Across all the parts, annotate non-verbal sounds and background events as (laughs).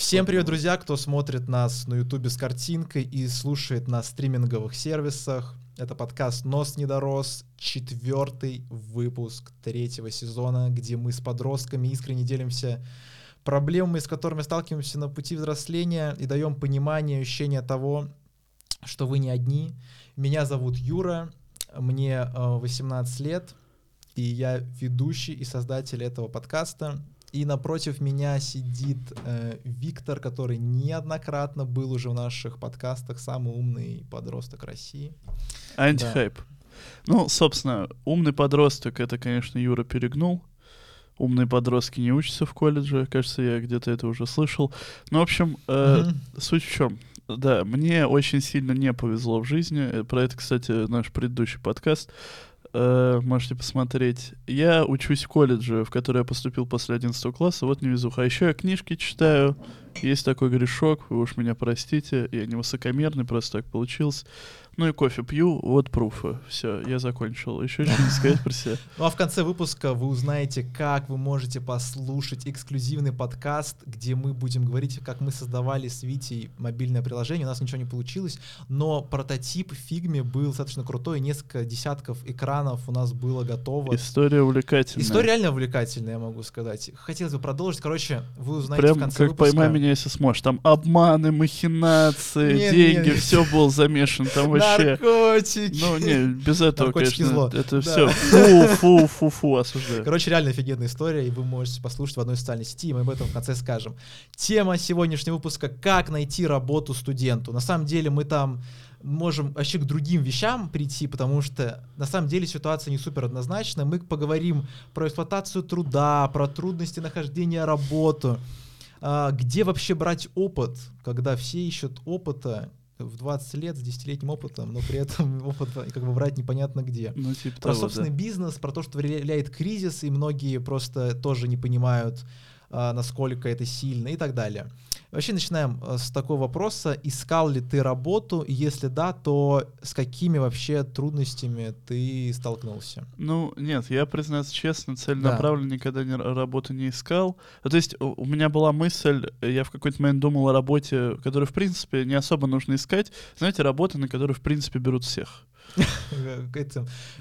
Всем привет, друзья, кто смотрит нас на ютубе с картинкой и слушает на стриминговых сервисах. Это подкаст «Нос не дорос», четвертый выпуск третьего сезона, где мы с подростками искренне делимся проблемами, с которыми сталкиваемся на пути взросления и даем понимание, ощущение того, что вы не одни. Меня зовут Юра, мне 18 лет, и я ведущий и создатель этого подкаста. И напротив меня сидит э, Виктор, который неоднократно был уже в наших подкастах, самый умный подросток России. Антихайп. Да. Ну, собственно, умный подросток, это, конечно, Юра перегнул. Умные подростки не учатся в колледже, кажется, я где-то это уже слышал. Ну, в общем, э, угу. суть в чем? Да, мне очень сильно не повезло в жизни. Э, про это, кстати, наш предыдущий подкаст э, можете посмотреть. Я учусь в колледже, в который я поступил после 11 класса, вот невезуха. А еще я книжки читаю, есть такой грешок, вы уж меня простите, я не высокомерный, просто так получилось. Ну и кофе пью, вот пруфы. Все, я закончил. Еще что-нибудь (laughs) сказать про себя? Ну а в конце выпуска вы узнаете, как вы можете послушать эксклюзивный подкаст, где мы будем говорить, как мы создавали с Витей мобильное приложение. У нас ничего не получилось, но прототип в фигме был достаточно крутой, несколько десятков экранов у нас было готово. История увлекательная. История реально увлекательная, я могу сказать. Хотелось бы продолжить. Короче, вы узнаете Прям в конце как выпуска. поймай меня, если сможешь. Там обманы, махинации, Нет, деньги, нет. все был замешан. Там вообще... Наркотики. Ну, не, без этого, Наркотики конечно. зло. Это Да. все. Фу, фу, фу, фу, осуждаю. Короче, реально офигенная история, и вы можете послушать в одной социальной сети, и мы об этом в конце скажем. Тема сегодняшнего выпуска — как найти работу студенту. На самом деле мы там можем вообще к другим вещам прийти, потому что на самом деле ситуация не супер однозначная. Мы поговорим про эксплуатацию труда, про трудности нахождения работы, а, где вообще брать опыт, когда все ищут опыта в 20 лет с 10-летним опытом, но при этом (laughs) опыт как бы брать непонятно где. Ну, типа Про того, собственный да. бизнес, про то, что влияет кризис, и многие просто тоже не понимают, а, насколько это сильно и так далее. Вообще начинаем а, с такого вопроса. Искал ли ты работу? Если да, то с какими вообще трудностями ты столкнулся? Ну, нет, я, признаться честно, целенаправленно никогда не, р- работу не искал. Ну, То есть у, у меня была мысль, э, я в какой-то момент думал о работе, которую, в принципе, не особо нужно искать. Знаете, работа, на которую, в принципе, берут всех.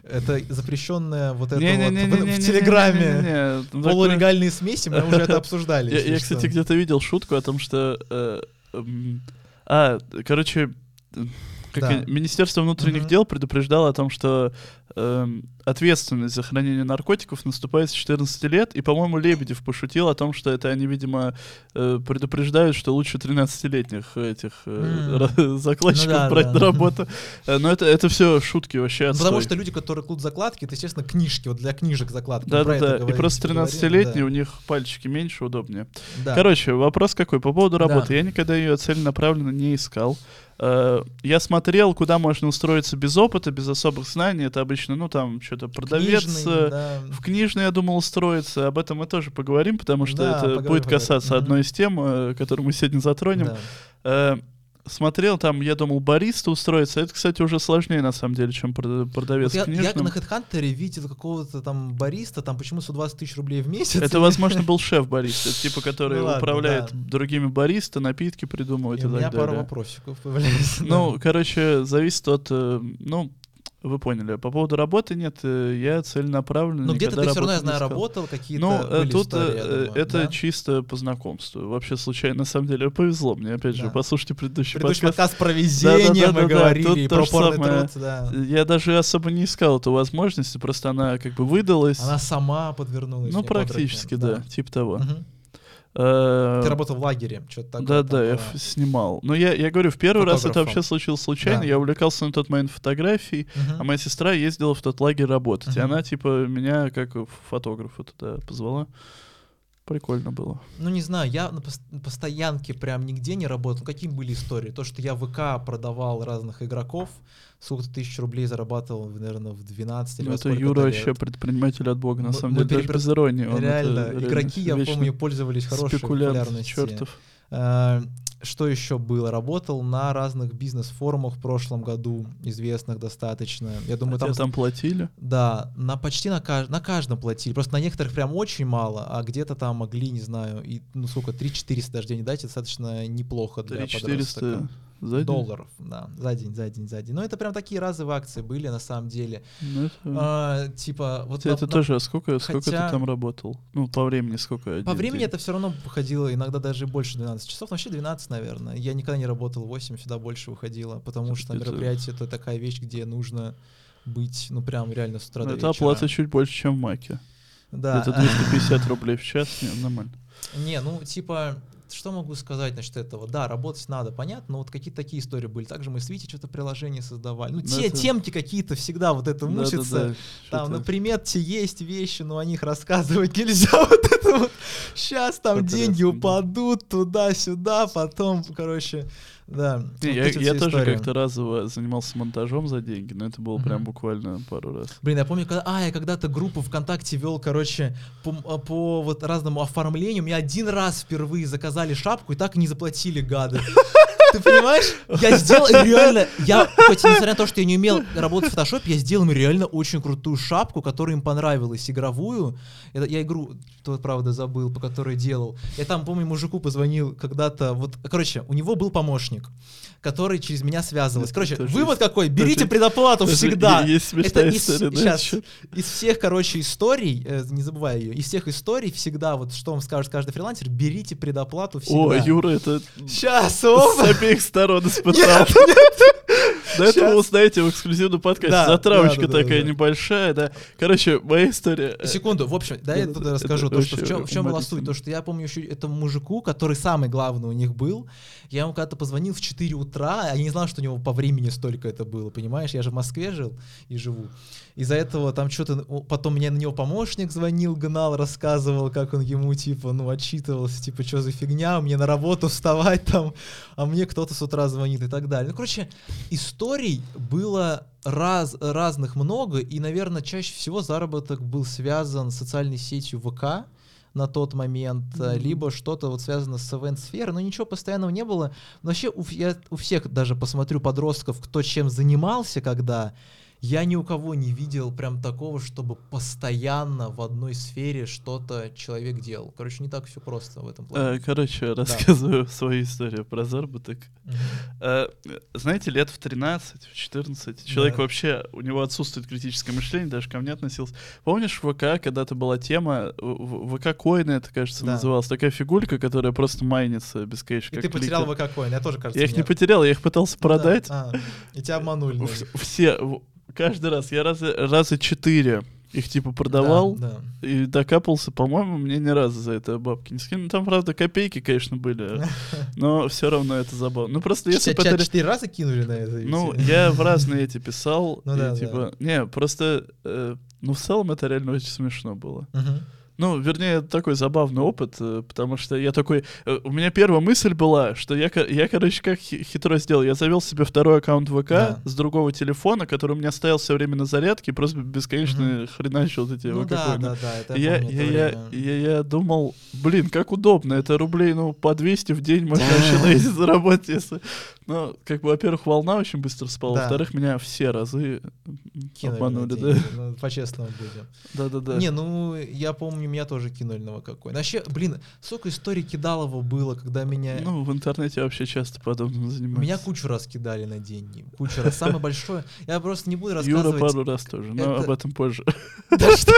Это запрещенное вот это вот в Телеграме. Полулегальные смеси, мы уже это обсуждали. Я, кстати, где-то видел шутку о том, что... А, короче, как Да. Министерство внутренних Мгм. дел предупреждало о том, что эм, ответственность за хранение наркотиков наступает с 14 лет, и, по-моему, Лебедев пошутил о том, что это они, видимо, э, предупреждают, что лучше 13-летних этих э, ра- закладчиков Ну да, брать да, на да. работу. Э, Но это, это все шутки вообще Ну, Потому отстой. что люди, которые клут закладки, это, естественно, книжки, вот для книжек закладки. Про это Да-да-да, и просто говорили, 13-летние, да. у них пальчики меньше, удобнее. Да. Короче, вопрос какой? По поводу Да. работы. Я никогда ее целенаправленно не искал. Э, Я смотрел, куда можно устроиться без опыта, без особых знаний. Это обычно, ну, там, что-то продавец. Книжный, э, да. В книжный, я думал, устроиться. Об этом мы тоже поговорим, потому что Да, это поговорим, будет поговорим. касаться Мгм. одной из тем, э, которую мы сегодня затронем. Да. Э, Смотрел, там, я думал, бариста устроиться. Это, кстати, уже сложнее, на самом деле, чем прода- продавец Вот я, я на HeadHunter видел какого-то там бариста, там почему 120 тысяч рублей в месяц. Это, возможно, был шеф бариста, типа, который Ну ладно, управляет да. другими бариста, напитки придумывает И и, у так меня далее. пару вопросиков появляется. Ну, короче, зависит от, э, ну, вы поняли. По поводу работы нет, э, я целенаправленно Но где-то никогда ты все равно, я знаю, работал, какие-то Ну, были тут истории, я э, думаю, это да? чисто по знакомству. Вообще случайно, на самом деле, повезло мне. Опять же, Да. послушайте предыдущий, Предыдущий подкаст. подкаст про везение мы Да-да-да-да-да, говорили, тут и то про же самое. труд, да. Я даже особо не искал эту возможность, просто она как бы выдалась. Она сама подвернулась. ну, практически, да, типа того. Мгм. Э, Ты работал в лагере, что-то такое. Да, да, я снимал. Но я, я говорю, в первый раз это вообще случилось случайно. Да. Я увлекался на тот момент фотографией, Мгм. а моя сестра ездила в тот лагерь работать. И Мгм. она, типа, меня как фотографа туда позвала. Прикольно было. Ну, не знаю, я на пос- на постоянке прям нигде не работал. Ну, какие были истории? То, что я в ВК продавал разных игроков, сколько тысяч рублей зарабатывал, наверное, в 12 или Ну, это сколько-то Юра лет. вообще предприниматель от бога, на Мы- самом мы деле, даже перепро- без иронии. он это Реально, реально игроки, я помню, пользовались хорошей популярностью. чертов. Что еще было? Работал на разных бизнес-форумах в прошлом году, известных достаточно. Я думаю, А там... там платили? Да, на почти на, кажд... на каждом платили. Просто на некоторых прям очень мало, а где-то там могли, не знаю, и, ну сколько, 3-400 даже день дать, достаточно неплохо для 3400 подростка. За день? Долларов, да, за день, за день, за день. Но это прям такие разовые акции были на самом деле. Ну, это... А, типа, вот это на- тоже, а сколько, сколько хотя- ты там работал? Ну, по времени сколько? По времени день? это все равно выходило иногда даже больше 12 часов, но вообще 12, наверное. Я никогда не работал 8, всегда больше выходило, потому что Это- мероприятие это такая вещь, где нужно быть, ну прям реально с утра Ну, до это вечера. оплата чуть больше, чем в Маке. Да. Это 250 рублей в час, не, нормально. Не, ну типа, что могу сказать насчет этого? Да, работать надо, понятно, но вот какие-то такие истории были. Также мы с Витей что-то приложение создавали. Ну, Ну, те это- темки какие-то всегда вот это мучатся. Да-да-да, Там что-то- на примете есть вещи, но о них рассказывать (laughs) нельзя. Вот это вот. Сейчас там Интересно, деньги да. упадут туда-сюда, потом, короче, да. Я, я тоже как-то разово занимался монтажом за деньги, но это было прям буквально пару раз. Блин, я помню, когда, а, я когда-то группу ВКонтакте вел, короче, по, а, по вот разному оформлению. Мне один раз впервые заказали шапку и так и не заплатили, гады. Ты понимаешь? Я сделал реально, я, хоть несмотря на то, что я не умел работать в фотошопе, я сделал им реально очень крутую шапку, которая им понравилась, игровую. Это, я игру, тут, правда, забыл, по которой делал. Я там, помню, мужику позвонил когда-то, вот, короче, у него был помощник, который через меня связывался. Короче, Тоже вывод есть- какой, берите тоже- предоплату Даже всегда. Есть Это из, история счет. из всех, короче, историй, э, не забывай ее, из всех историй всегда, вот что вам скажет каждый фрилансер, берите предоплату всегда. О, Юра, это Сейчас, оба! Обеих сторон испытал. Нет, До этого узнаете в эксклюзивном подкасте. Затравочка такая небольшая, да. Короче, моя история... э, Секунду, в общем, да, я расскажу, то, что в чем, была суть, то, что я помню еще этому мужику, который самый главный у них был, я ему когда-то позвонил в 4 утра, а я не знал, что у него по времени столько это было, понимаешь, я же в Москве жил и живу. Из-за этого там что-то, о, потом мне на него помощник звонил, гнал, рассказывал, как он ему, типа, ну, отчитывался, типа, что за фигня, мне на работу вставать там, а мне кто-то с утра звонит и так далее. Ну, короче, историй было раз, разных много, и, наверное, чаще всего заработок был связан с социальной сетью ВК на тот момент, Мгм. либо что-то вот связано с ивент-сферой, но ничего постоянного не было. Но вообще у, я у всех даже посмотрю подростков, кто чем занимался когда, я ни у кого не видел прям такого, чтобы постоянно в одной сфере что-то человек делал. Короче, не так все просто в этом плане. э, Короче, рассказываю (laughs) свою историю про заработок. Э, Знаете, лет в 13, в 14 человек Да. вообще, у него отсутствует критическое мышление, даже ко мне относился. Помнишь, в ВК когда-то была тема, в- в- ВК-коины это, кажется, Да. называлось, такая фигулька, которая просто майнится без кэша. И ты потерял. ВК коин, я тоже, кажется, Я их не потерял, я их пытался да. продать. А, и тебя обманули. Все, каждый раз, я раза, раза четыре их типа продавал Да, да. и докапался, по-моему, мне ни разу за это бабки не скинули. Ну, Там, правда, копейки, конечно, были, (laughs) но все равно это забавно. Ну, просто если бы это... четыре раза кинули на это? Ну, я в разные эти писал, Ну и да, типа... Не, просто... э, ну, в целом это реально очень смешно было. Мгм. Ну, вернее, это такой забавный опыт, э, потому что я такой... э, У меня первая мысль была, что я, я короче, как хи- хитро сделал. Я завел себе второй аккаунт ВК Да. с другого телефона, который у меня стоял все время на зарядке, просто бесконечно хреначил вот эти Ну ВК да, да, да, это Я, я я, я, я, думал, блин, как удобно, это рублей, ну, по 200 в день можно вообще на эти заработать, если... Ну, как бы, во-первых, волна очень быстро спала, Да. во-вторых, меня все разы Кинули обманули, да. ну, по-честному будем. Да-да-да. Не, ну, я помню, меня тоже кинули на какой. Вообще, блин, сколько историй кидалово было, когда меня... Ну, в интернете вообще часто подобным занимаются. Меня кучу раз кидали на деньги. Кучу раз. Самое большое. Я просто не буду Юра рассказывать. пару раз тоже, но об этом позже. Да что?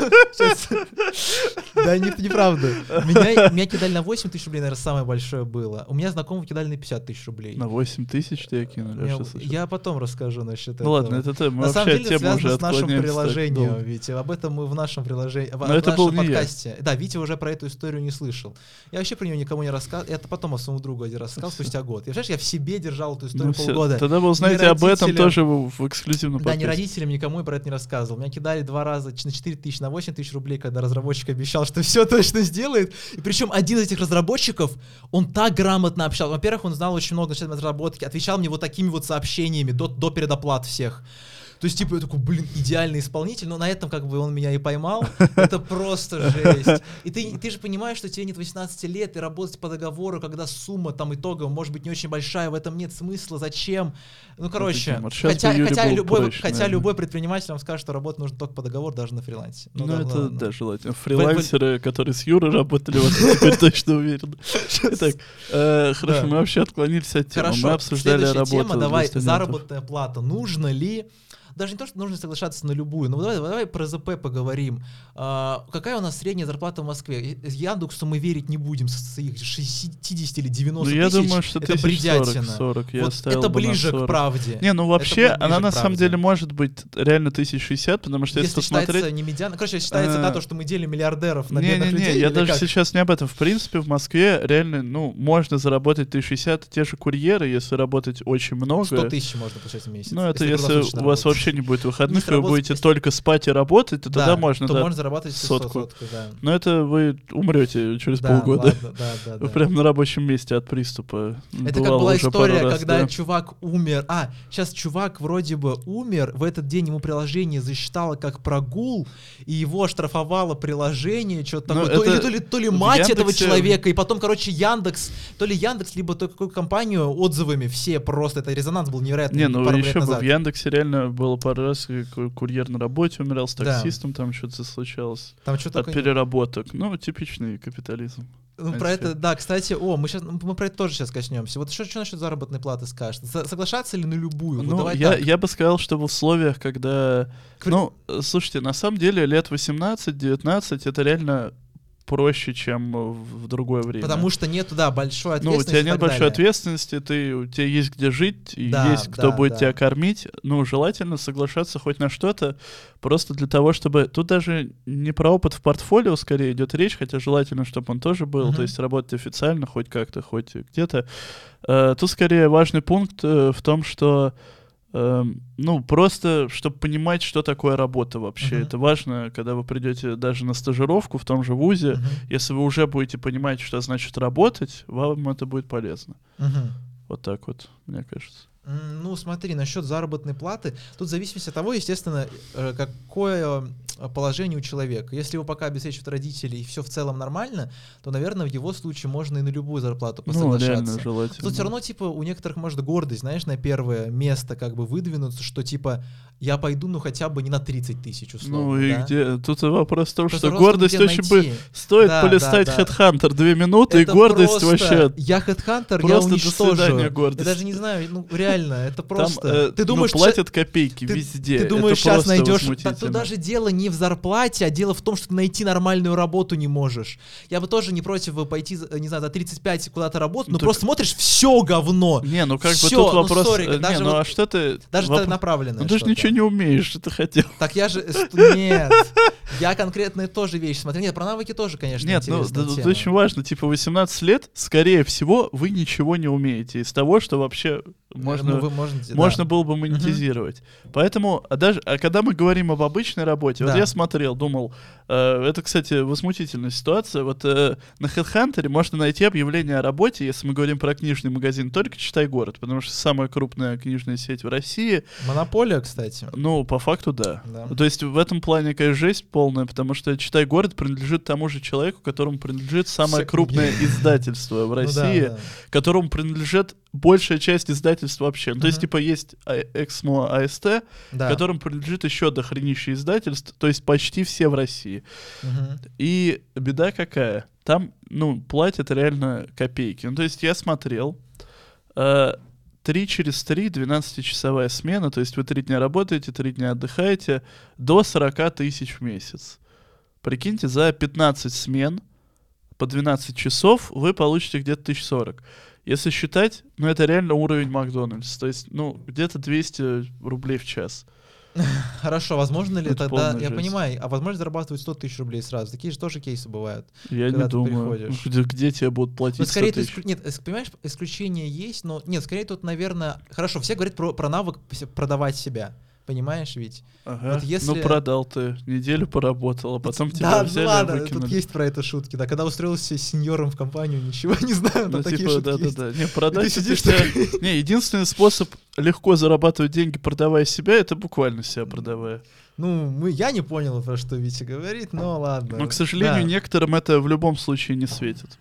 Да не- неправда. Меня кидали на 8 тысяч рублей, наверное, самое большое было. У меня знакомого кидали на 50 тысяч рублей. На 8 тысяч тебя кинули, Я-? Я потом расскажу насчет этого. Ну ладно, это ты, мы На самом деле связано с нашим приложением, ведь об этом мы в нашем приложении, в, Но это был нашем не я. подкасте. Да, Витя уже про эту историю не слышал. Я вообще про нее никому не рассказывал. Это потом о своему другу один рассказал спустя год. Я, знаешь, я в себе держал эту историю Ну полгода. Тогда вы узнаете об этом тоже в, эксклюзивном Да, не подкасте. родителям, никому я про это не рассказывал. Меня кидали два раза на 4 тысяч, на 8 тысяч рублей, когда разработчик обещал, что (laughs) все точно сделает. И причем один из этих разработчиков, он так грамотно общался. Во-первых, он знал очень много насчет разработки, отвечал мне вот такими вот сообщениями до, до предоплат всех. То есть, типа, я такой, блин, идеальный исполнитель, но на этом как бы он меня и поймал. (laughs) Это просто жесть. И ты, ты же понимаешь, что тебе нет 18 лет, и работать по договору, когда сумма там итоговая может быть не очень большая, в этом нет смысла, зачем? Ну, короче, Вот хотя, хотя, любой, проще, хотя наверное. любой предприниматель вам скажет, что работать нужно только по договору, даже на фрилансе. Ну, да это, ладно. да, желательно. Фрилансеры, которые с Юрой работали, вот теперь точно уверен. (laughs) Так, э, хорошо, мы вообще отклонились от темы. Мы обсуждали работу тема, давай, заработная плата. Нужно ли даже не то, что нужно соглашаться на любую, но давай, давай про ЗП поговорим. А, какая у нас средняя зарплата в Москве? Э, Яндексу мы верить не будем с их 60 или 90 Ну, я тысяч. думаю, что это бредятина. 40, 40 я Вот это на ближе к 40. правде. Не, ну вообще, она на самом деле может быть реально 1060, потому что если, Если считается посмотреть... не медиана, короче, считается, э, да, то, что мы делим миллиардеров на бедных Не-не-не, людей. я или даже как? сейчас не об этом. В принципе, в Москве реально, ну, можно заработать 1060, те же курьеры, если работать очень много. 100 тысяч можно получать в месяц. Ну, это если круглосуточно у вас работать. Вообще не будет выходных, и вы будете только спать и работать, то Да, тогда можно, то да. можно зарабатывать сотку. сотку. сотку да. Но это вы умрете через Да, полгода. ладно, да, да, Вы да. прям на рабочем месте от приступа. Это как была история, раз, когда да. чувак умер. А, сейчас чувак вроде бы умер, в этот день ему приложение засчитало как прогул, и его оштрафовало приложение, что-то Ну, такое. То, или то ли, то ли мать этого человека, и потом, короче, Яндекс, то ли Яндекс, либо то какую компанию отзывами все просто, это резонанс был невероятный Не, ну еще бы в Яндексе реально было пару раз, курьер на работе умирал с Да. таксистом, там что-то случалось. Там что От такое... переработок. Ну, типичный капитализм. Ну, про Вообще. это, да, кстати, о, мы сейчас, мы про это тоже сейчас коснемся. Вот что, что насчет заработной платы скажешь? Со- соглашаться ли на любую? Ну, давай я, так. я бы сказал, что в условиях, когда... К Ну, э, слушайте, на самом деле лет 18-19 это реально проще, чем в другое время. Потому что нету, да, большой Ну, у ответственности. тебя нет большой далее. ответственности, ты, у тебя есть где жить, Да, есть кто да, будет да. тебя кормить. Ну, желательно соглашаться хоть на что-то, просто для того, чтобы... Тут даже не про опыт в портфолио скорее идет речь, хотя желательно, чтобы он тоже был, Мгм. то есть работать официально хоть как-то, хоть где-то. Э, тут скорее важный пункт э, в том, что ну, просто, чтобы понимать, что такое работа вообще. Мгм. Это важно, когда вы придете даже на стажировку в том же ВУЗе. Мгм, Если вы уже будете понимать, что значит работать, вам это будет полезно. мгм. Вот так вот, мне кажется. Ну, смотри, насчет заработной платы, тут в зависимости от того, естественно, э, какое э, положение у человека. Если его пока обеспечивают родители и все в целом нормально, то, наверное, в его случае можно и на любую зарплату Ну, посоглашаться. реально желательно. Тут все равно, типа, у некоторых может гордость, знаешь, на первое место как бы выдвинуться, что, типа, я пойду, ну, хотя бы не на 30 тысяч, условно, Ну и да? где? Тут вопрос в том, что гордость очень бы стоит Да, полистать да, да. Headhunter две минуты, Это и гордость просто- вообще... Я Headhunter, я Просто до уничтожу. свидания, Я гордость. даже не знаю, ну, реально, это Там, просто... э, ты думаешь, ну, платят копейки ты, везде. Ты думаешь, это сейчас найдешь. возмутительно. Тут даже дело не в зарплате, а дело в том, что ты найти нормальную работу не можешь. Я бы тоже не против бы пойти, за- не знаю, за 35 куда-то работать, Ну но так- просто смотришь, все говно. Не, ну как бы Всё, тут ну, вопрос... сори, э, даже не, ну вот- а что ты... Даже воп- целенаправленное Ну ты же ничего не умеешь, что ты хотел. Так я же... э, Нет. (laughs) Я конкретные тоже вещи смотрю. Нет, про навыки тоже, конечно, Нет, ну тема. очень важно, типа 18 лет, скорее всего, вы ничего не умеете из того, что вообще можно, Ну, вы можете, можно да. было бы монетизировать. Поэтому, а даже, а когда мы говорим об обычной работе, вот Да. я смотрел, думал, э, это, кстати, возмутительная ситуация. Вот э, на HeadHunter можно найти объявление о работе, если мы говорим про книжный магазин, только читай город, потому что самая крупная книжная сеть в России. Монополия, кстати. Ну, по факту, да. Да. То есть в этом плане, конечно, жесть полная, потому что читай город принадлежит тому же человеку, которому принадлежит самое крупное (laughs) издательство в Ну России которому принадлежит большая часть издательств вообще. Ну, То есть, типа, есть А- Эксмо АСТ, которым принадлежит еще дохренища издательств, то есть почти все в России. И беда какая? Там, ну, платят реально копейки. Ну, то есть я смотрел, э, 3 через 3, 12-часовая смена, то есть вы 3 дня работаете, 3 дня отдыхаете, до 40 тысяч в месяц. Прикиньте, за 15 смен по 12 часов вы получите где-то 1040. Если считать, ну это реально уровень Макдональдс. То есть, ну, где-то 200 рублей в час. (laughs) Хорошо, возможно ли Это тогда, я жесть. понимаю, а возможно зарабатывать 100 тысяч рублей сразу? Такие же тоже кейсы бывают. Я не ты думаю, (laughs) где, где тебе будут платить Ну, 100 скорее, тут, тысяч. исклю- нет, понимаешь, исключения есть, но нет, скорее тут, наверное, хорошо, все говорят про, про навык продавать себя. Понимаешь ведь? Ага. Вот если- Ну, продал ты, неделю поработал, а потом тебя да, взяли ну ладно, выкинули. тут есть про это шутки. Да, когда устроился сеньором в компанию, (laughs) ничего не знаю, Ну, там такие типа, шутки да, да, есть. да. Не, продать ты сидишь себя- (laughs) Не, единственный способ легко зарабатывать деньги, продавая себя, это буквально себя продавая. Ну, мы, я не понял, про что Витя говорит, но ладно. Но, к сожалению, Да. некоторым это в любом случае не светит.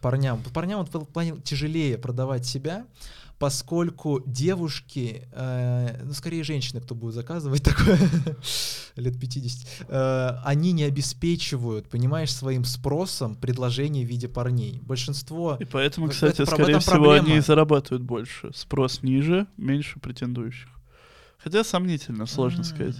парням. Парням вот в плане тяжелее продавать себя, поскольку девушки, э, ну, скорее женщины, кто будет заказывать (laughs) такое, лет 50, э, они не обеспечивают, понимаешь, своим спросом предложение в виде парней. Большинство... И поэтому, кстати, это скорее всего, они и проблема. зарабатывают больше. Спрос ниже, меньше претендующих. Хотя сомнительно, сложно М. сказать.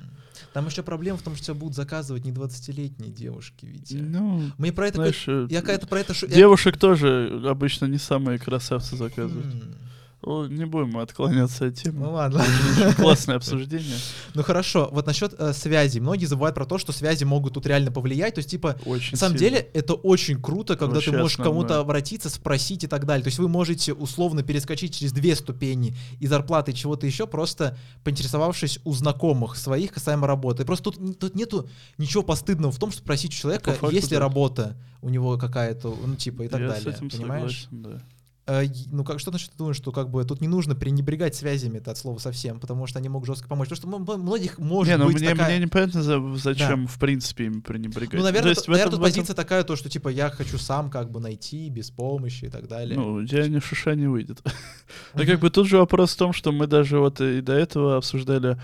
Там еще проблема в том, что тебя будут заказывать не 20-летние девушки, Витя. Ну, Мне про это... знаешь, э, я про это... шу- я- девушек тоже обычно не самые красавцы заказывают. М, О, Не будем отклоняться от темы. Ну ладно. (laughs) Классное обсуждение. Ну хорошо, вот насчет э, связи. Многие забывают про то, что связи могут тут реально повлиять. То есть, типа, Очень на самом сильно. деле, это очень круто, когда Вообще ты можешь к кому-то обратиться, спросить и так далее. То есть вы можете условно перескочить через две ступени и зарплаты и чего-то еще, просто поинтересовавшись у знакомых своих касаемо работы. Просто тут, нету ничего постыдного в том, что спросить у человека, факту, есть ли да. работа у него какая-то, ну типа и так Я далее. понимаешь? согласен, да. Э, ну, как, что значит думаешь, что как бы тут не нужно пренебрегать связями это от слова совсем, потому что они могут жестко помочь. Потому что многих может не, ну быть мне, такая... мне непонятно, за- зачем в принципе им пренебрегать. Ну, наверное, То есть в наверное, этом- тут в этом- позиция такая, то, что типа я хочу сам как бы найти без помощи и так далее. Ну, у тебя ни шиша не выйдет. (laughs) Да Мгм. как бы тут же вопрос в том, что мы даже вот и до этого обсуждали.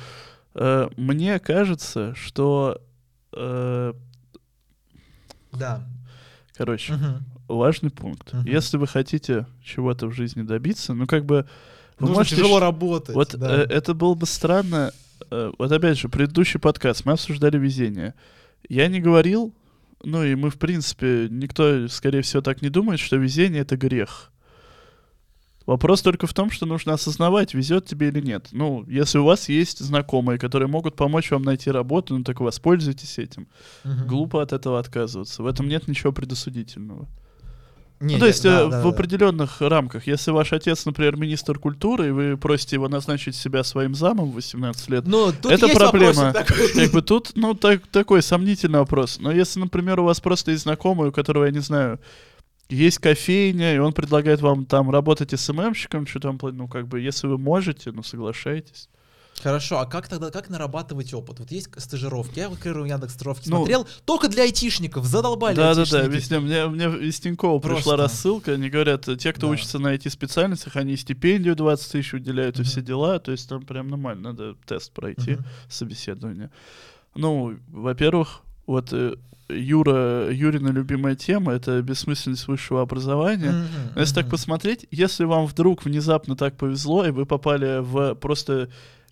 Э, Мне кажется, что, э, Да. короче. Важный пункт. Мгм. Если вы хотите чего-то в жизни добиться, ну как бы вы Нужно можете тяжело работать. Вот да. э, это было бы странно. э, вот опять же, предыдущий подкаст мы обсуждали везение. Я не говорил, ну и мы, в принципе, никто, скорее всего, так не думает, что везение это грех. Вопрос только в том, что нужно осознавать, везет тебе или нет. Ну, если у вас есть знакомые, которые могут помочь вам найти работу, ну так воспользуйтесь этим. Мгм. Глупо от этого отказываться. В этом нет ничего предосудительного. Не, ну, то есть да, э, да, в да. определенных рамках. Если ваш отец, например, министр культуры, и вы просите его назначить себя своим замом в 18 лет, Ну, тут это есть проблема. (laughs) как бы тут, ну, так, такой сомнительный вопрос. Но если, например, у вас просто есть знакомый, у которого, я не знаю, есть кофейня, и он предлагает вам там работать СММщиком, что там, ну, как бы, если вы можете, ну, соглашайтесь. Хорошо, а как тогда, как нарабатывать опыт? Вот есть стажировки, я вот, к примеру, Яндекс стажировки Ну, смотрел, только для айтишников, задолбали Да-да-да, айтишники. везде. Мне, мне из Тинькова пришла Просто. рассылка, они говорят, те, кто Да. учится на IT-специальностях, они стипендию 20 тысяч уделяют и Мгм. все дела, то есть там прям нормально, надо тест пройти. Мгм. собеседование. Ну, во-первых, вот э, Юра, Юрина любимая тема — это бессмысленность высшего образования. Но если так мгм. посмотреть, если вам вдруг внезапно так повезло, и вы попали в просто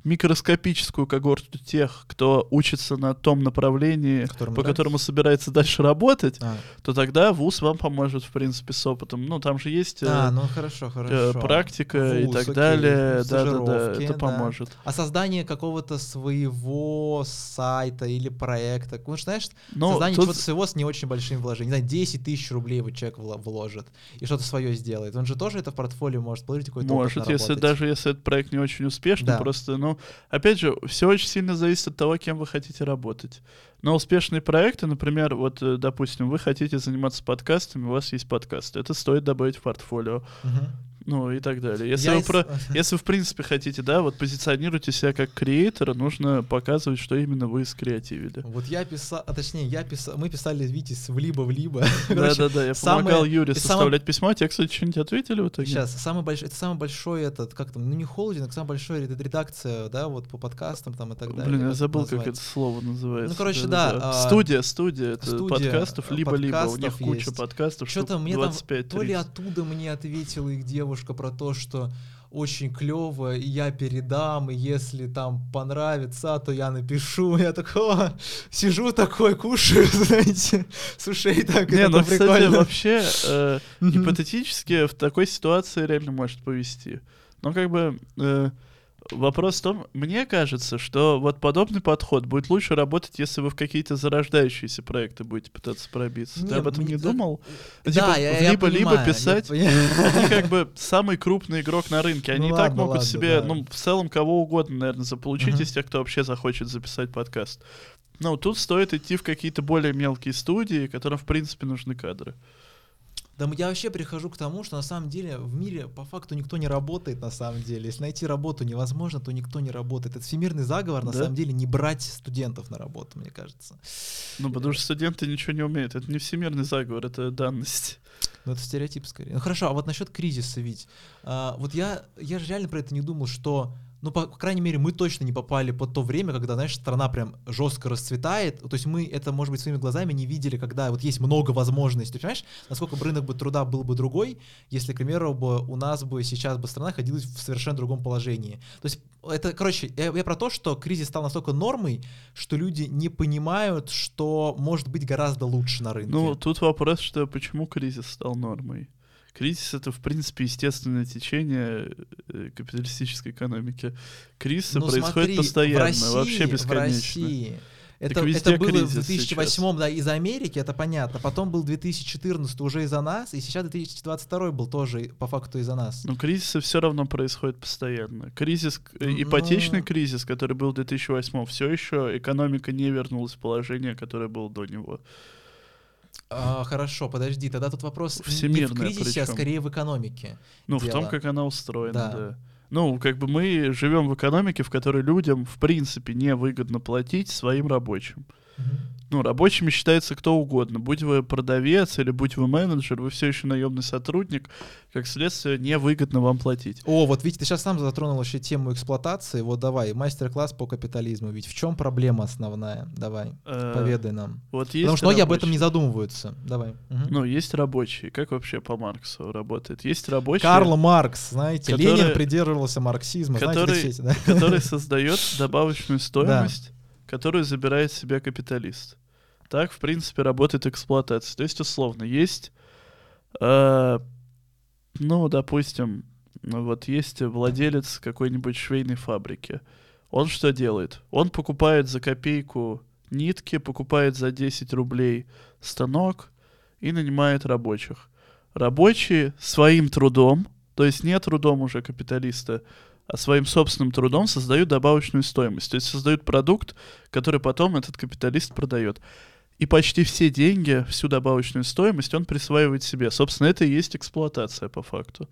микроскопическую когорту тех, кто учится на том направлении, Которым по нравится. которому собирается дальше работать, А, то тогда ВУЗ вам поможет, в принципе, с опытом. Ну, там же есть э, а, ну хорошо, э, хорошо. практика и Вуз, так окей, далее. Да-да-да, стажировки, это да. поможет. А создание какого-то своего сайта или проекта, ну, знаешь, Но создание тут- чего-то своего с не очень большим вложением, не знаю, 10 тысяч рублей вот человек вло- вложит и что-то свое сделает. Он же тоже это в портфолио может положить какой-то опыт Может, если даже если этот проект не очень успешный, Да. просто, ну, опять же, все очень сильно зависит от того, кем вы хотите работать. Но успешные проекты, например, вот, э, допустим, вы хотите заниматься подкастами, у вас есть подкаст, это стоит добавить в портфолио, Мгм. Ну и так далее. Если Я вы из- про- (laughs) если в принципе хотите, да, вот позиционируете себя как креатора, нужно показывать, что именно вы скреативили. Вот я писал, а точнее, я писал, мы писали Витис в либо в либо. Да-да-да, я самое- помогал Юре и самое- составлять письмо, а тебе, кстати, что-нибудь ответили в итоге? Сейчас, самый большой, это самый большой этот, как там, ну не холдинг, самая большая ред- редакция, да, вот по подкастам там и так далее. Блин, я забыл, как это слово называется. Ну, короче, да, а, Студия, студия, это студия, подкастов, либо-либо. У них куча есть. подкастов, Что-то мне там, 25 то ли оттуда мне ответила их девушка про то, что очень клево, и я передам, и если там понравится, то я напишу. (laughs) Я такой, «О, сижу такой, кушаю, (laughs) знаете, с ушей так, Не, ну, кстати, прикольно. вообще, э, (laughs) гипотетически в такой ситуации реально может повести. Но как бы, э, Вопрос в том, мне кажется, что вот подобный подход будет лучше работать, если вы в какие-то зарождающиеся проекты будете пытаться пробиться. Ты Не, об этом не думал? Да, Типа, я- я либо-либо понимаю, я писать, понимаю. они как бы самый крупный игрок на рынке. Они Ну и так ладно, могут ладно, себе, да. ну, в целом, кого угодно, наверное, заполучить Мгм. из тех, кто вообще захочет записать подкаст. Ну, тут стоит идти в какие-то более мелкие студии, которым, в принципе, нужны кадры. Да я вообще прихожу к тому, что на самом деле в мире по факту никто не работает на самом деле. Если найти работу невозможно, то никто не работает. Это всемирный заговор, на Да? самом деле, не брать студентов на работу, мне кажется. Ну, потому что студенты ничего не умеют. Это не всемирный заговор, это данность. Ну, это стереотип скорее. Ну хорошо, а вот насчет кризиса ведь. а, вот я, я же реально про это не думал, что, ну, по, крайней мере, мы точно не попали под то время, когда, знаешь, страна прям жестко расцветает. То есть мы это, может быть, своими глазами не видели, когда вот есть много возможностей. Понимаешь, насколько бы рынок бы труда был бы другой, если, к примеру, бы у нас бы сейчас бы страна находилась в совершенно другом положении. То есть это, короче, я, я про то, что кризис стал настолько нормой, что люди не понимают, что может быть гораздо лучше на рынке. Ну, тут вопрос, что почему кризис стал нормой. Кризис это, в принципе, естественное течение э, капиталистической экономики. Кризисы Ну, происходят смотри, постоянно, в России, вообще В бесконечно. России. Так Это, это было в кризис 2008 да, из Америки, это понятно. Потом был 2014 уже из-за нас, и сейчас 2022 был тоже по факту из-за нас. Но кризисы все равно происходят постоянно. Кризис, э, Ну, ипотечный но- кризис, который был в 2008, все еще экономика не вернулась в положение, которое было до него. А, хорошо, подожди, тогда тут вопрос не в Всемирная кризисе, а причем. скорее в экономике. Ну, в том, дело. как она устроена, Да. да. Ну, как бы мы живем в экономике, в которой людям, в принципе, невыгодно платить своим рабочим. Ну, рабочими считается кто угодно. Будь вы продавец или будь вы менеджер, вы все еще наемный сотрудник, как следствие, невыгодно вам платить. О, вот видите, ты сейчас сам затронул еще тему эксплуатации. Вот давай, мастер-класс по капитализму. Ведь в чем проблема основная? Давай, Э, поведай нам. Вот есть Потому что многие об этом не рабочие. задумываются. Давай. Мгм. Ну, есть рабочие. Как вообще по Марксу работает? Есть рабочие, Карл Маркс, знаете, которые- Ленин придерживался марксизма. знаете, который- все эти, да? который создает добавочную стоимость, которую забирает себе капиталист. Так, в принципе, работает эксплуатация. То есть, условно, есть, э, ну, допустим, вот есть владелец какой-нибудь швейной фабрики. Он что делает? Он покупает за копейку нитки, покупает за 10 рублей станок и нанимает рабочих. Рабочие своим трудом, то есть не трудом уже капиталиста, своим собственным трудом создают добавочную стоимость. То есть создают продукт, который потом этот капиталист продает. И почти все деньги, всю добавочную стоимость он присваивает себе. Собственно, это и есть эксплуатация по факту.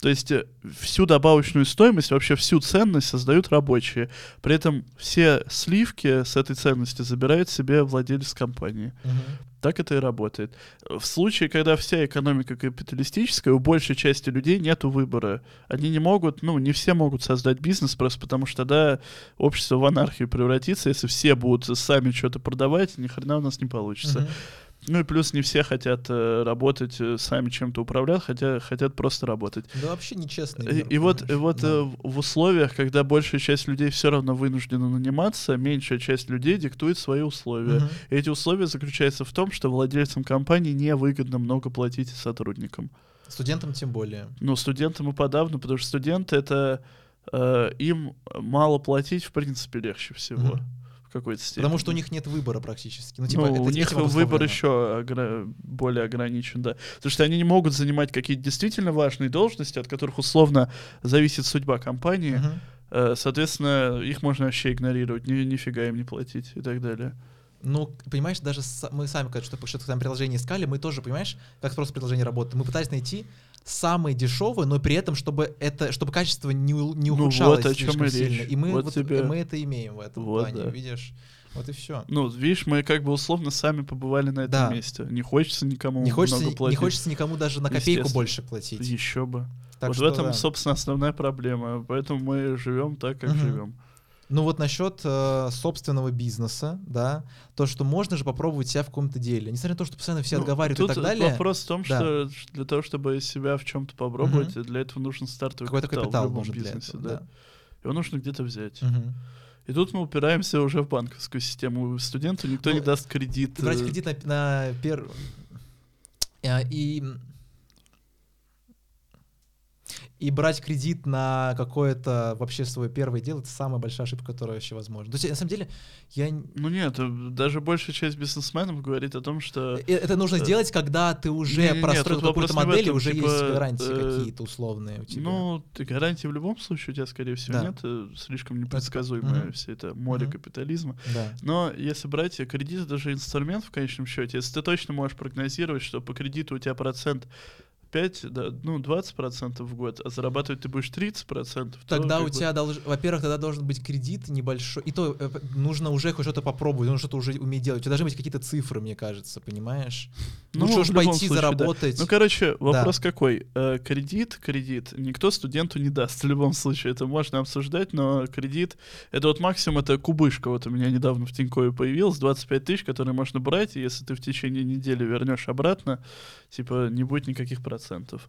То есть э, всю добавочную стоимость, вообще всю ценность создают рабочие. При этом все сливки с этой ценности забирает себе владелец компании. Мгм. Так это и работает. В случае, когда вся экономика капиталистическая, у большей части людей нет выбора. Они не могут, ну, не все могут создать бизнес, просто потому что тогда общество в анархию превратится, если все будут сами что-то продавать, ни хрена у нас не получится. Мгм. Ну и плюс не все хотят э, работать, э, сами чем-то управлять, хотя хотят просто работать. Да вообще нечестно. И, и вот, и вот э, в условиях, когда большая часть людей все равно вынуждена наниматься, меньшая часть людей диктует свои условия. И эти условия заключаются в том, что владельцам компании невыгодно много платить сотрудникам. Студентам тем более. Ну, студентам и подавно, потому что студенты это э, им мало платить, в принципе, легче всего. Мгм. Какой-то степени. Потому что у них нет выбора практически. Ну, Ну, типа, это у них выбор еще огра- более ограничен, да. Потому что они не могут занимать какие-то действительно важные должности, от которых условно зависит судьба компании. Э, Соответственно, их можно вообще игнорировать, ни, нифига им не платить и так далее. Ну, понимаешь, даже с- мы сами, когда что-то, что-то там приложение искали, мы тоже, понимаешь, как просто приложение работает. Мы пытались найти самые дешевые, но при этом, чтобы это, чтобы качество не, не Ну ухудшалось вот о чем слишком и сильно. речь. И мы Вот вот, тебе- мы это имеем в этом Вот, плане, да. видишь? Вот и все. Ну, видишь, мы как бы условно сами побывали на этом Да. месте. Не хочется никому Не хочется, много не платить. хочется никому даже на копейку больше платить. Еще бы. Так вот что в этом, да. собственно, основная проблема. Поэтому мы живем так, как Мгм. живем. Ну вот насчет э, собственного бизнеса, да, то, что можно же попробовать себя в каком-то деле. Несмотря на то, что постоянно все Ну, отговаривают и так далее. Вопрос в том, Да. что для того, чтобы себя в чем-то попробовать, для этого нужен стартовый Какой-то капитал, капитал в любом для бизнесе. этого, да. да. Его нужно где-то взять. Мгм. И тут мы упираемся уже в банковскую систему. Студенту никто Ну, не даст кредит. Брать э, кредит на, на пер... Э, И... и брать кредит на какое-то вообще свое первое дело, это самая большая ошибка, которая вообще возможна. То есть, на самом деле, я... Ну нет, э, даже большая часть бизнесменов говорит о том, что... Э, это нужно сделать, когда ты уже не, простроил какую-то модель, и уже типа, есть гарантии э, какие-то условные у тебя. Ну, гарантии в любом случае у тебя, скорее всего, да. нет. Э, слишком непредсказуемое mm-hmm. все это море mm-hmm. капитализма. Да. Но если брать кредит, это же инструмент в конечном счете. Если ты точно можешь прогнозировать, что по кредиту у тебя процент 5, да, ну, 20% в год, а зарабатывать ты будешь 30%. Тогда у тебя, долж... во-первых, тогда должен быть кредит небольшой. И то э, нужно уже хоть что-то попробовать, нужно что-то уже уметь делать. У тебя должны быть какие-то цифры, мне кажется, понимаешь? Ну, Лучше уж пойти случае, заработать. Да. Ну, короче, вопрос да. какой? Э, кредит, кредит, никто студенту не даст в любом случае. Это можно обсуждать, но кредит, это вот максимум, это кубышка. Вот у меня недавно в Тинькове появилась, 25 тысяч, которые можно брать, и если ты в течение недели вернешь обратно, типа, не будет никаких процентов процентов.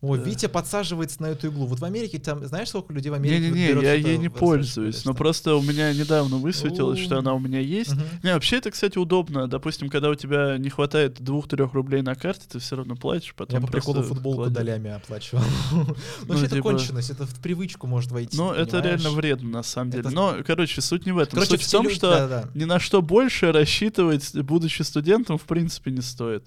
О, да. Витя подсаживается на эту иглу. Вот в Америке там, знаешь, сколько людей в Америке Не-не-не, я ей не пользуюсь. Но просто у меня недавно высветилось, что она у меня есть. Не, вообще это, кстати, удобно. Допустим, когда у тебя не хватает двух-трех рублей на карте, ты все равно платишь, потом Я по приколу футболку долями оплачивал. (laughs) Ну, вообще это типа конченость, это в привычку может войти. Ну, это реально вредно, на самом деле. Но, короче, суть не в этом. Суть в том, что ни на что больше рассчитывать, будучи студентом, в принципе, не стоит.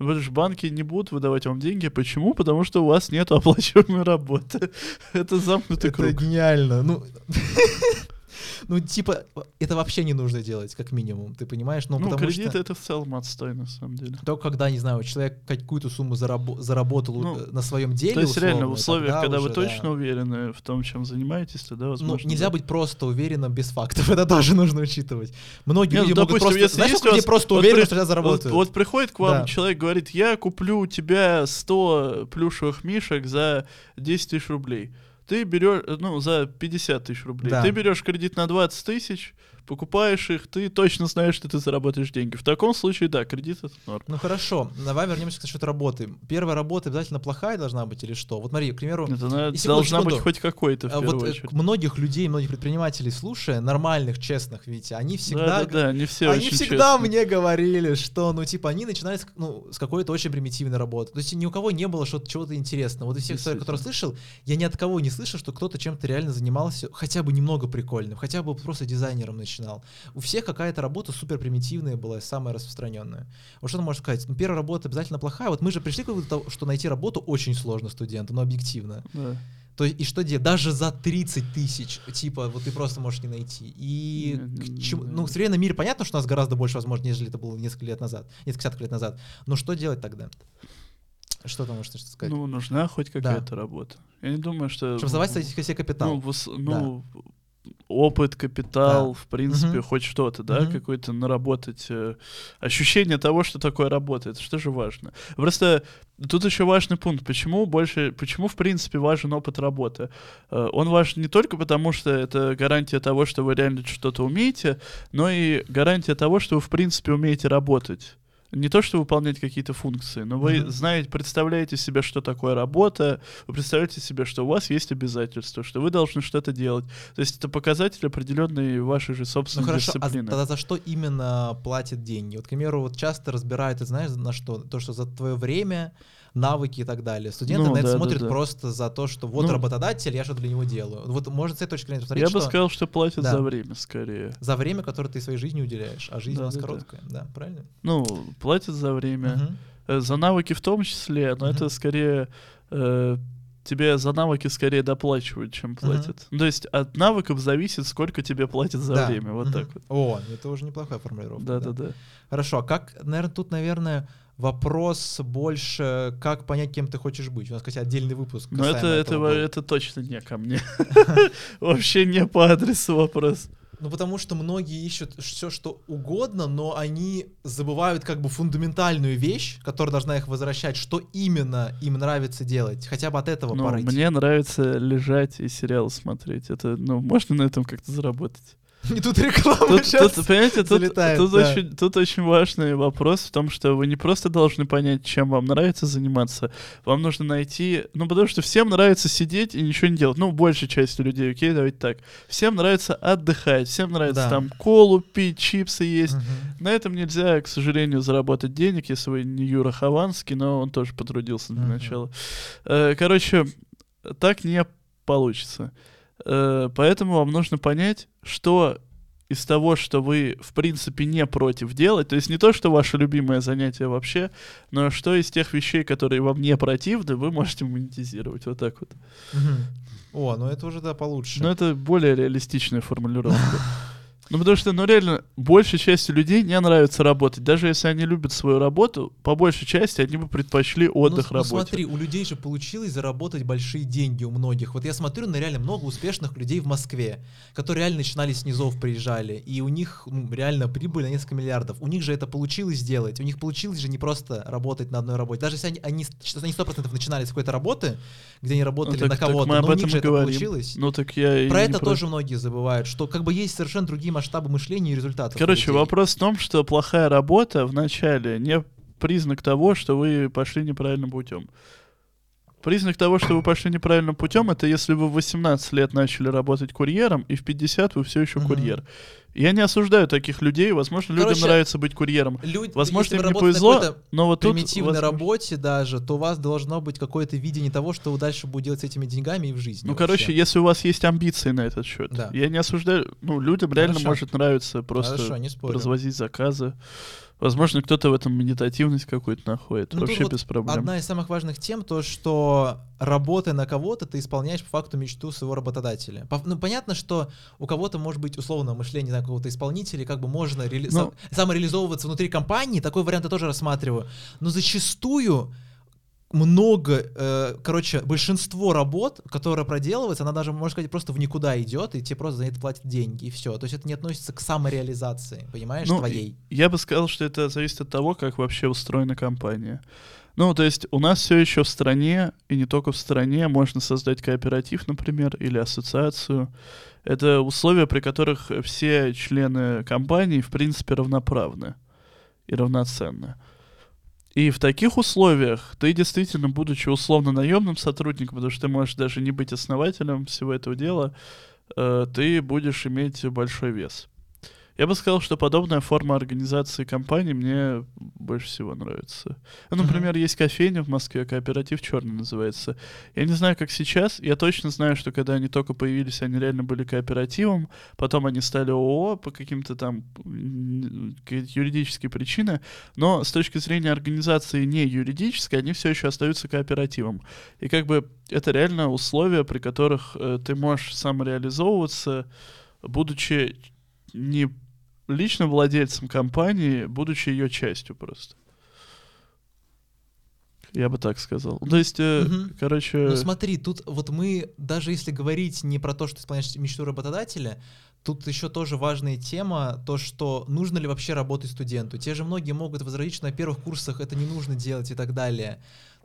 Потому что банки не будут выдавать вам деньги. Почему? Потому что у вас нет оплачиваемой работы. (laughs) Это замкнутый круг. Это гениально. Ну, (laughs) ну, типа, это вообще не нужно делать, как минимум, ты понимаешь? Ну, ну кредит что... это в целом отстой, на самом деле. Только когда, не знаю, человек какую-то сумму зараб- заработал ну, на своем деле, То есть условно, реально в условиях, когда уже, вы точно да. уверены в том, чем занимаетесь, тогда ну, возможно... Ну, нельзя да. быть просто уверенным без фактов, (laughs) это тоже нужно учитывать. Многие Нет, люди ну, допустим, могут просто... Знаешь, сколько людей просто вот уверены, при... что я заработаю? Вот, вот приходит к вам да. человек, говорит, я куплю у тебя 100 плюшевых мишек за 10 тысяч рублей ты берешь, ну, за 50 тысяч рублей, да. ты берешь кредит на 20 тысяч, покупаешь их, ты точно знаешь, что ты заработаешь деньги. В таком случае, да, кредит это норм. Ну хорошо, давай вернемся к счету работы. Первая работа обязательно плохая должна быть или что? Вот смотри, к примеру... Это она должна секунду, быть хоть какой-то, в а вот э, очередь. многих людей, многих предпринимателей, слушая, нормальных, честных, видите, они всегда... Да, да, да, они все Они всегда честные. мне говорили, что, ну, типа, они начинали с, ну, с какой-то очень примитивной работы. То есть ни у кого не было что-то, чего-то интересного. Вот из всех историй, которые слышал, я ни от кого не слышал, что кто-то чем-то реально занимался хотя бы немного прикольным, хотя бы просто дизайнером начинал. У всех какая-то работа супер примитивная была, самая распространенная. Вот что ты можешь сказать? Ну, первая работа обязательно плохая. Вот мы же пришли к выводу, что найти работу очень сложно студенту, но объективно. Да. То есть, и что делать? Даже за 30 тысяч, типа, вот ты просто можешь не найти. И к чему, ну, в современном мире понятно, что у нас гораздо больше возможностей, нежели это было несколько лет назад, несколько десятков лет назад. Но что делать тогда? Что ты можешь сказать? Ну, нужна хоть какая-то да. работа. Я не думаю, что... Чтобы создавать себе капитал. Ну, в, ну да опыт, капитал, да. в принципе, угу. хоть что-то, да, угу. какое-то наработать э, ощущение того, что такое работает, что же важно. Просто тут еще важный пункт, почему больше, почему в принципе важен опыт работы. Э, он важен не только потому, что это гарантия того, что вы реально что-то умеете, но и гарантия того, что вы в принципе умеете работать не то, что выполнять какие-то функции, но вы mm-hmm. знаете, представляете себе, что такое работа, вы представляете себе, что у вас есть обязательства, что вы должны что-то делать. То есть это показатель определенной вашей же собственной ну, хорошо, а дисциплины. А тогда за что именно платят деньги? Вот, к примеру, вот часто разбирают, ты знаешь, на что? То, что за твое время, навыки и так далее. Студенты ну, на это да, смотрят да, просто за то, что вот ну, работодатель, я что для него делаю. Вот может с этой точки зрения посмотреть, Я что... бы сказал, что платят да. за время скорее. За время, которое ты своей жизни уделяешь, а жизнь да, у нас да, короткая, да. да, правильно? Ну, платят за время, угу. за навыки в том числе, но угу. это скорее... Э, тебе за навыки скорее доплачивают, чем платят. Uh-huh. то есть от навыков зависит, сколько тебе платят за да. время. Вот uh-huh. так вот. О, это уже неплохая формулировка. Да, да, да. да. Хорошо, а как, наверное, тут, наверное, вопрос больше, как понять, кем ты хочешь быть. У нас, кстати, отдельный выпуск. Ну, это, это, это точно не ко мне. (laughs) (laughs) Вообще не по адресу вопрос. Ну, потому что многие ищут все, что угодно, но они забывают как бы фундаментальную вещь, которая должна их возвращать, что именно им нравится делать. Хотя бы от этого ну, пора Мне нравится лежать и сериал смотреть. Это, ну, можно на этом как-то заработать. И тут реклама тут, сейчас тут, понимаете, тут, залетает, тут, да. очень, тут очень важный вопрос в том, что вы не просто должны понять, чем вам нравится заниматься, вам нужно найти... Ну, потому что всем нравится сидеть и ничего не делать. Ну, большей части людей, окей, давайте так. Всем нравится отдыхать, всем нравится да. там колу пить, чипсы есть. Угу. На этом нельзя, к сожалению, заработать денег, если вы не Юра Хованский, но он тоже потрудился для угу. начала. Э, короче, так не получится. Э, поэтому вам нужно понять, что из того, что вы, в принципе, не против делать, то есть не то, что ваше любимое занятие вообще, но что из тех вещей, которые вам не противны, вы можете монетизировать. Вот так вот. О, ну это уже, да, получше. Но это более реалистичная формулировка. (laughs) Ну, потому что, ну, реально, большей части людей не нравится работать. Даже если они любят свою работу, по большей части они бы предпочли отдых ну, работе. Ну, смотри, у людей же получилось заработать большие деньги у многих. Вот я смотрю на реально много успешных людей в Москве, которые реально начинали с низов, приезжали, и у них ну, реально прибыль на несколько миллиардов. У них же это получилось сделать. У них получилось же не просто работать на одной работе. Даже если они, они, они 100% начинали с какой-то работы, где они работали ну, так, на кого-то, но у них же говорим. это получилось. Ну, так я Про это тоже многие забывают, что как бы есть совершенно другие масштабы мышления и результатов. Короче, вопрос в том, что плохая работа в начале не признак того, что вы пошли неправильным путем. Признак того, что вы пошли неправильным путем, это если вы в 18 лет начали работать курьером, и в 50 вы все еще курьер. Я не осуждаю таких людей. Возможно, Короче, людям нравится быть курьером. Люд... Возможно, им не повезло, но вот тут... примитивной возможно... работе даже, то у вас должно быть какое-то видение того, что вы дальше будете делать с этими деньгами и в жизни. Ну, вообще. короче, если у вас есть амбиции на этот счет, да. я не осуждаю. Ну, людям Хорошо. реально может нравиться просто Хорошо, развозить заказы. Возможно, кто-то в этом медитативность какую-то находит. Ну, Вообще без проблем. Одна из самых важных тем то, что работая на кого-то, ты исполняешь по факту мечту своего работодателя. Ну, понятно, что у кого-то может быть условно мышление на какого-то исполнителя, как бы можно реали... Ну, самореализовываться внутри компании, такой вариант я тоже рассматриваю. Но зачастую много, э, короче, большинство работ, которые проделываются, она даже, можно сказать, просто в никуда идет, и тебе просто за это платят деньги, и все. То есть это не относится к самореализации, понимаешь, ну, твоей. Я бы сказал, что это зависит от того, как вообще устроена компания. Ну, то есть у нас все еще в стране, и не только в стране, можно создать кооператив, например, или ассоциацию. Это условия, при которых все члены компании, в принципе, равноправны и равноценны. И в таких условиях ты действительно, будучи условно наемным сотрудником, потому что ты можешь даже не быть основателем всего этого дела, э, ты будешь иметь большой вес. Я бы сказал, что подобная форма организации компании мне больше всего нравится. Ну, например, есть кофейня в Москве, кооператив черный называется. Я не знаю, как сейчас. Я точно знаю, что когда они только появились, они реально были кооперативом. Потом они стали ООО по каким-то там юридические причины. Но с точки зрения организации не юридической, они все еще остаются кооперативом. И как бы это реально условия, при которых э, ты можешь самореализовываться, будучи не лично владельцем компании, будучи ее частью просто. Я бы так сказал. То есть, э, угу. короче... Ну смотри, тут вот мы, даже если говорить не про то, что исполняешь мечту работодателя, тут еще тоже важная тема, то, что нужно ли вообще работать студенту. Те же многие могут возразить, что на первых курсах это не нужно делать и так далее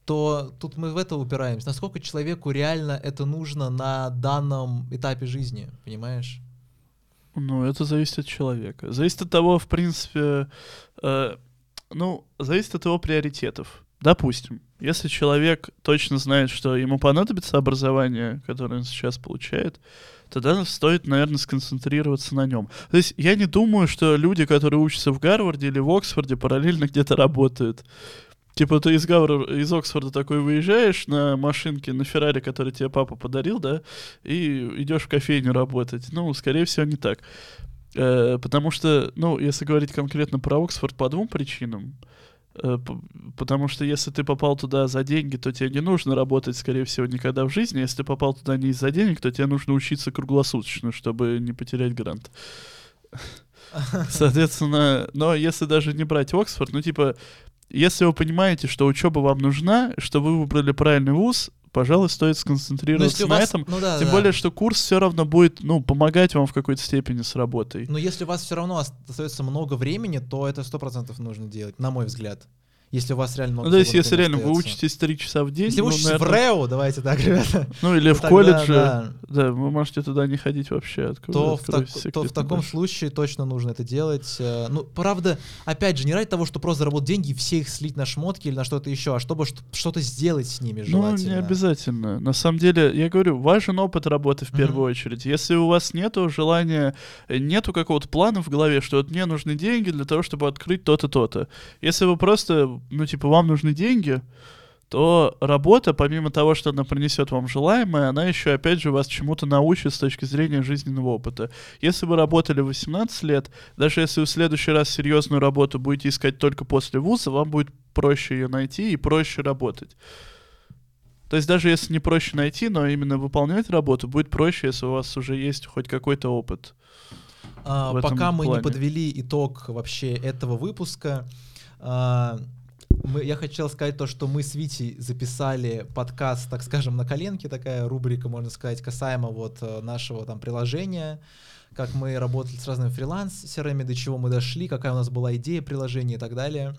то тут мы в это упираемся. Насколько человеку реально это нужно на данном этапе жизни, понимаешь? Ну, это зависит от человека. Зависит от того, в принципе, э, ну, зависит от его приоритетов. Допустим, если человек точно знает, что ему понадобится образование, которое он сейчас получает, тогда стоит, наверное, сконцентрироваться на нем. То есть я не думаю, что люди, которые учатся в Гарварде или в Оксфорде, параллельно где-то работают. Типа ты из, Гавр... из Оксфорда такой выезжаешь на машинке, на Феррари, который тебе папа подарил, да, и идешь в кофейню работать. Ну, скорее всего, не так. Э, потому что, ну, если говорить конкретно про Оксфорд, по двум причинам. Э, потому что если ты попал туда за деньги, то тебе не нужно работать, скорее всего, никогда в жизни. Если ты попал туда не из-за денег, то тебе нужно учиться круглосуточно, чтобы не потерять грант. (laughs) Соответственно, но если даже не брать Оксфорд, ну, типа, если вы понимаете, что учеба вам нужна, что вы выбрали правильный вуз, пожалуй, стоит сконцентрироваться на вас, этом. Ну, да, Тем да. более, что курс все равно будет, ну, помогать вам в какой-то степени с работой. Но если у вас все равно остается много времени, то это сто процентов нужно делать, на мой взгляд. Если у вас реально много Ну, то есть, если реально остается. вы учитесь 3 часа в день... Если ну, вы учитесь наверное... в РЭО, давайте так, (laughs) ребята. Ну, или в колледже, да. да, вы можете туда не ходить вообще. Откуда, то, в, так, то в таком дальше. случае точно нужно это делать. Э, ну, правда, опять же, не ради того, что просто заработать деньги и все их слить на шмотки или на что-то еще, а чтобы что-то сделать с ними желательно. Ну, не обязательно. На самом деле, я говорю, важен опыт работы в первую mm-hmm. очередь. Если у вас нету желания, нету какого-то плана в голове, что вот мне нужны деньги для того, чтобы открыть то-то, то-то. Если вы просто, ну, типа, вам нужны деньги, то работа, помимо того, что она принесет вам желаемое, она еще, опять же, вас чему-то научит с точки зрения жизненного опыта. Если вы работали 18 лет, даже если вы в следующий раз серьезную работу будете искать только после вуза, вам будет проще ее найти и проще работать. То есть даже если не проще найти, но именно выполнять работу будет проще, если у вас уже есть хоть какой-то опыт. А, пока мы плане. не подвели итог вообще этого выпуска, а, мы, я хотел сказать то, что мы с Витей записали подкаст, так скажем, на коленке, такая рубрика, можно сказать, касаемо вот э, нашего там приложения, как мы работали с разными фрилансерами, до чего мы дошли, какая у нас была идея приложения и так далее.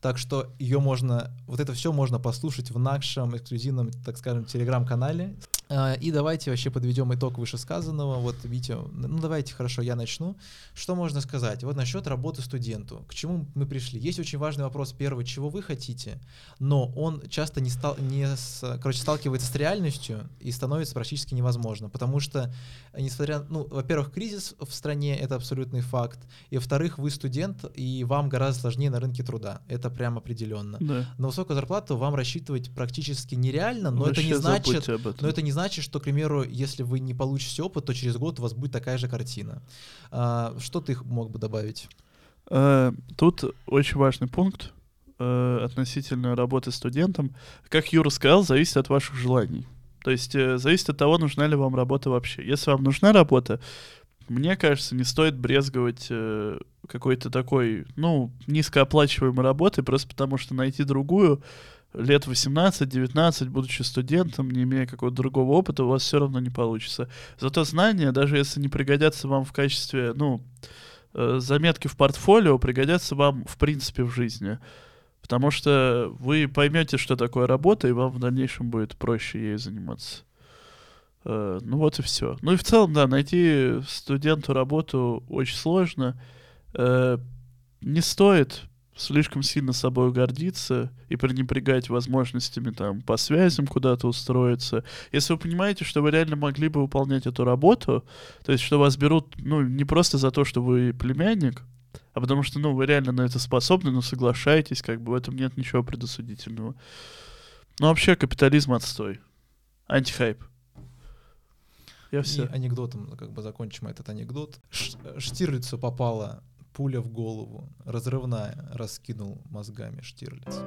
Так что ее можно, вот это все можно послушать в нашем эксклюзивном, так скажем, телеграм-канале. А, и давайте вообще подведем итог вышесказанного. Вот, Витя, ну давайте, хорошо, я начну. Что можно сказать? Вот насчет работы студенту. К чему мы пришли? Есть очень важный вопрос. Первый, чего вы хотите? Но он часто не, стал, не с, короче, сталкивается с реальностью и становится практически невозможно. Потому что, несмотря, ну, во-первых, кризис в стране — это абсолютный факт. И, во-вторых, вы студент, и вам гораздо сложнее на рынке труда. Это прям определенно. Да. На высокую зарплату вам рассчитывать практически нереально, но Вообще это не значит, но это не значит, что, к примеру, если вы не получите опыт, то через год у вас будет такая же картина. А, что ты мог бы добавить? А, тут очень важный пункт э, относительно работы студентом. Как Юра сказал, зависит от ваших желаний. То есть э, зависит от того, нужна ли вам работа вообще. Если вам нужна работа, мне кажется, не стоит брезговать э, какой-то такой, ну, низкооплачиваемой работой, просто потому что найти другую лет 18-19, будучи студентом, не имея какого-то другого опыта, у вас все равно не получится. Зато знания, даже если не пригодятся вам в качестве, ну, э, заметки в портфолио, пригодятся вам в принципе в жизни. Потому что вы поймете, что такое работа, и вам в дальнейшем будет проще ей заниматься. Э, ну вот и все. Ну и в целом, да, найти студенту работу очень сложно. Э, не стоит слишком сильно собой гордиться и пренебрегать возможностями там по связям куда-то устроиться. Если вы понимаете, что вы реально могли бы выполнять эту работу, то есть что вас берут, ну, не просто за то, что вы племянник, а потому что, ну, вы реально на это способны, но соглашаетесь, как бы в этом нет ничего предосудительного. Ну, вообще, капитализм отстой. Антихайп. Я все. И анекдотом, как бы закончим этот анекдот. Штирлицу попала пуля в голову, разрывная, раскинул мозгами Штирлиц.